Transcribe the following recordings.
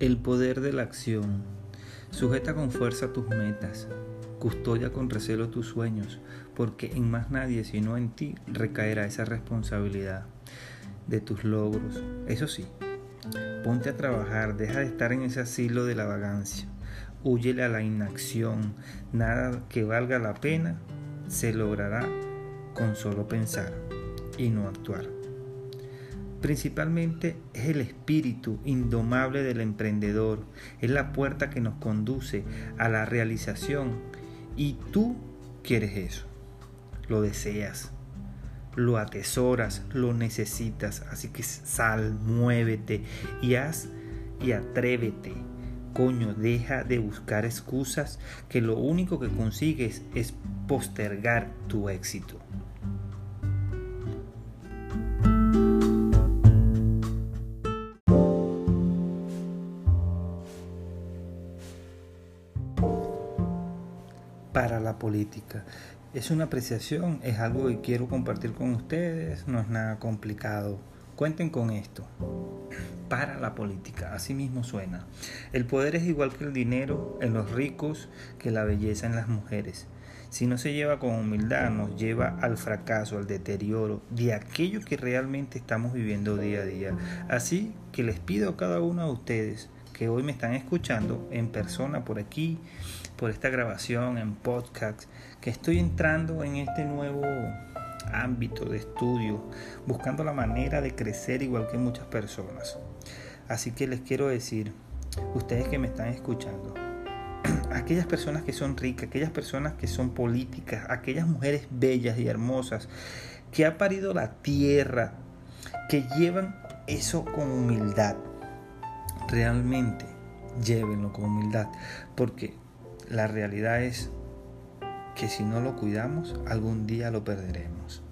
El poder de la acción. Sujeta con fuerza tus metas. Custodia con recelo tus sueños, porque en más nadie sino en ti recaerá esa responsabilidad de tus logros. Eso sí, ponte a trabajar, deja de estar en ese asilo de la vagancia. Huyele a la inacción. Nada que valga la pena se logrará con solo pensar y no actuar. Principalmente es el espíritu indomable del emprendedor, es la puerta que nos conduce a la realización y tú quieres eso, lo deseas, lo atesoras, lo necesitas, así que sal, muévete y haz y atrévete. Coño, deja de buscar excusas que lo único que consigues es postergar tu éxito. Para la política. Es una apreciación, es algo que quiero compartir con ustedes, no es nada complicado. Cuenten con esto. Para la política, así mismo suena. El poder es igual que el dinero en los ricos, que la belleza en las mujeres. Si no se lleva con humildad, nos lleva al fracaso, al deterioro de aquello que realmente estamos viviendo día a día. Así que les pido a cada uno de ustedes que hoy me están escuchando en persona por aquí, por esta grabación en podcast, que estoy entrando en este nuevo ámbito de estudio, buscando la manera de crecer igual que muchas personas. Así que les quiero decir, ustedes que me están escuchando, aquellas personas que son ricas, aquellas personas que son políticas, aquellas mujeres bellas y hermosas que ha parido la tierra, que llevan eso con humildad, realmente llévenlo con humildad, porque la realidad es que si no lo cuidamos, algún día lo perderemos.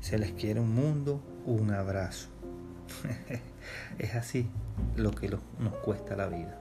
Se les quiere un mundo, un abrazo. es así lo que nos cuesta la vida.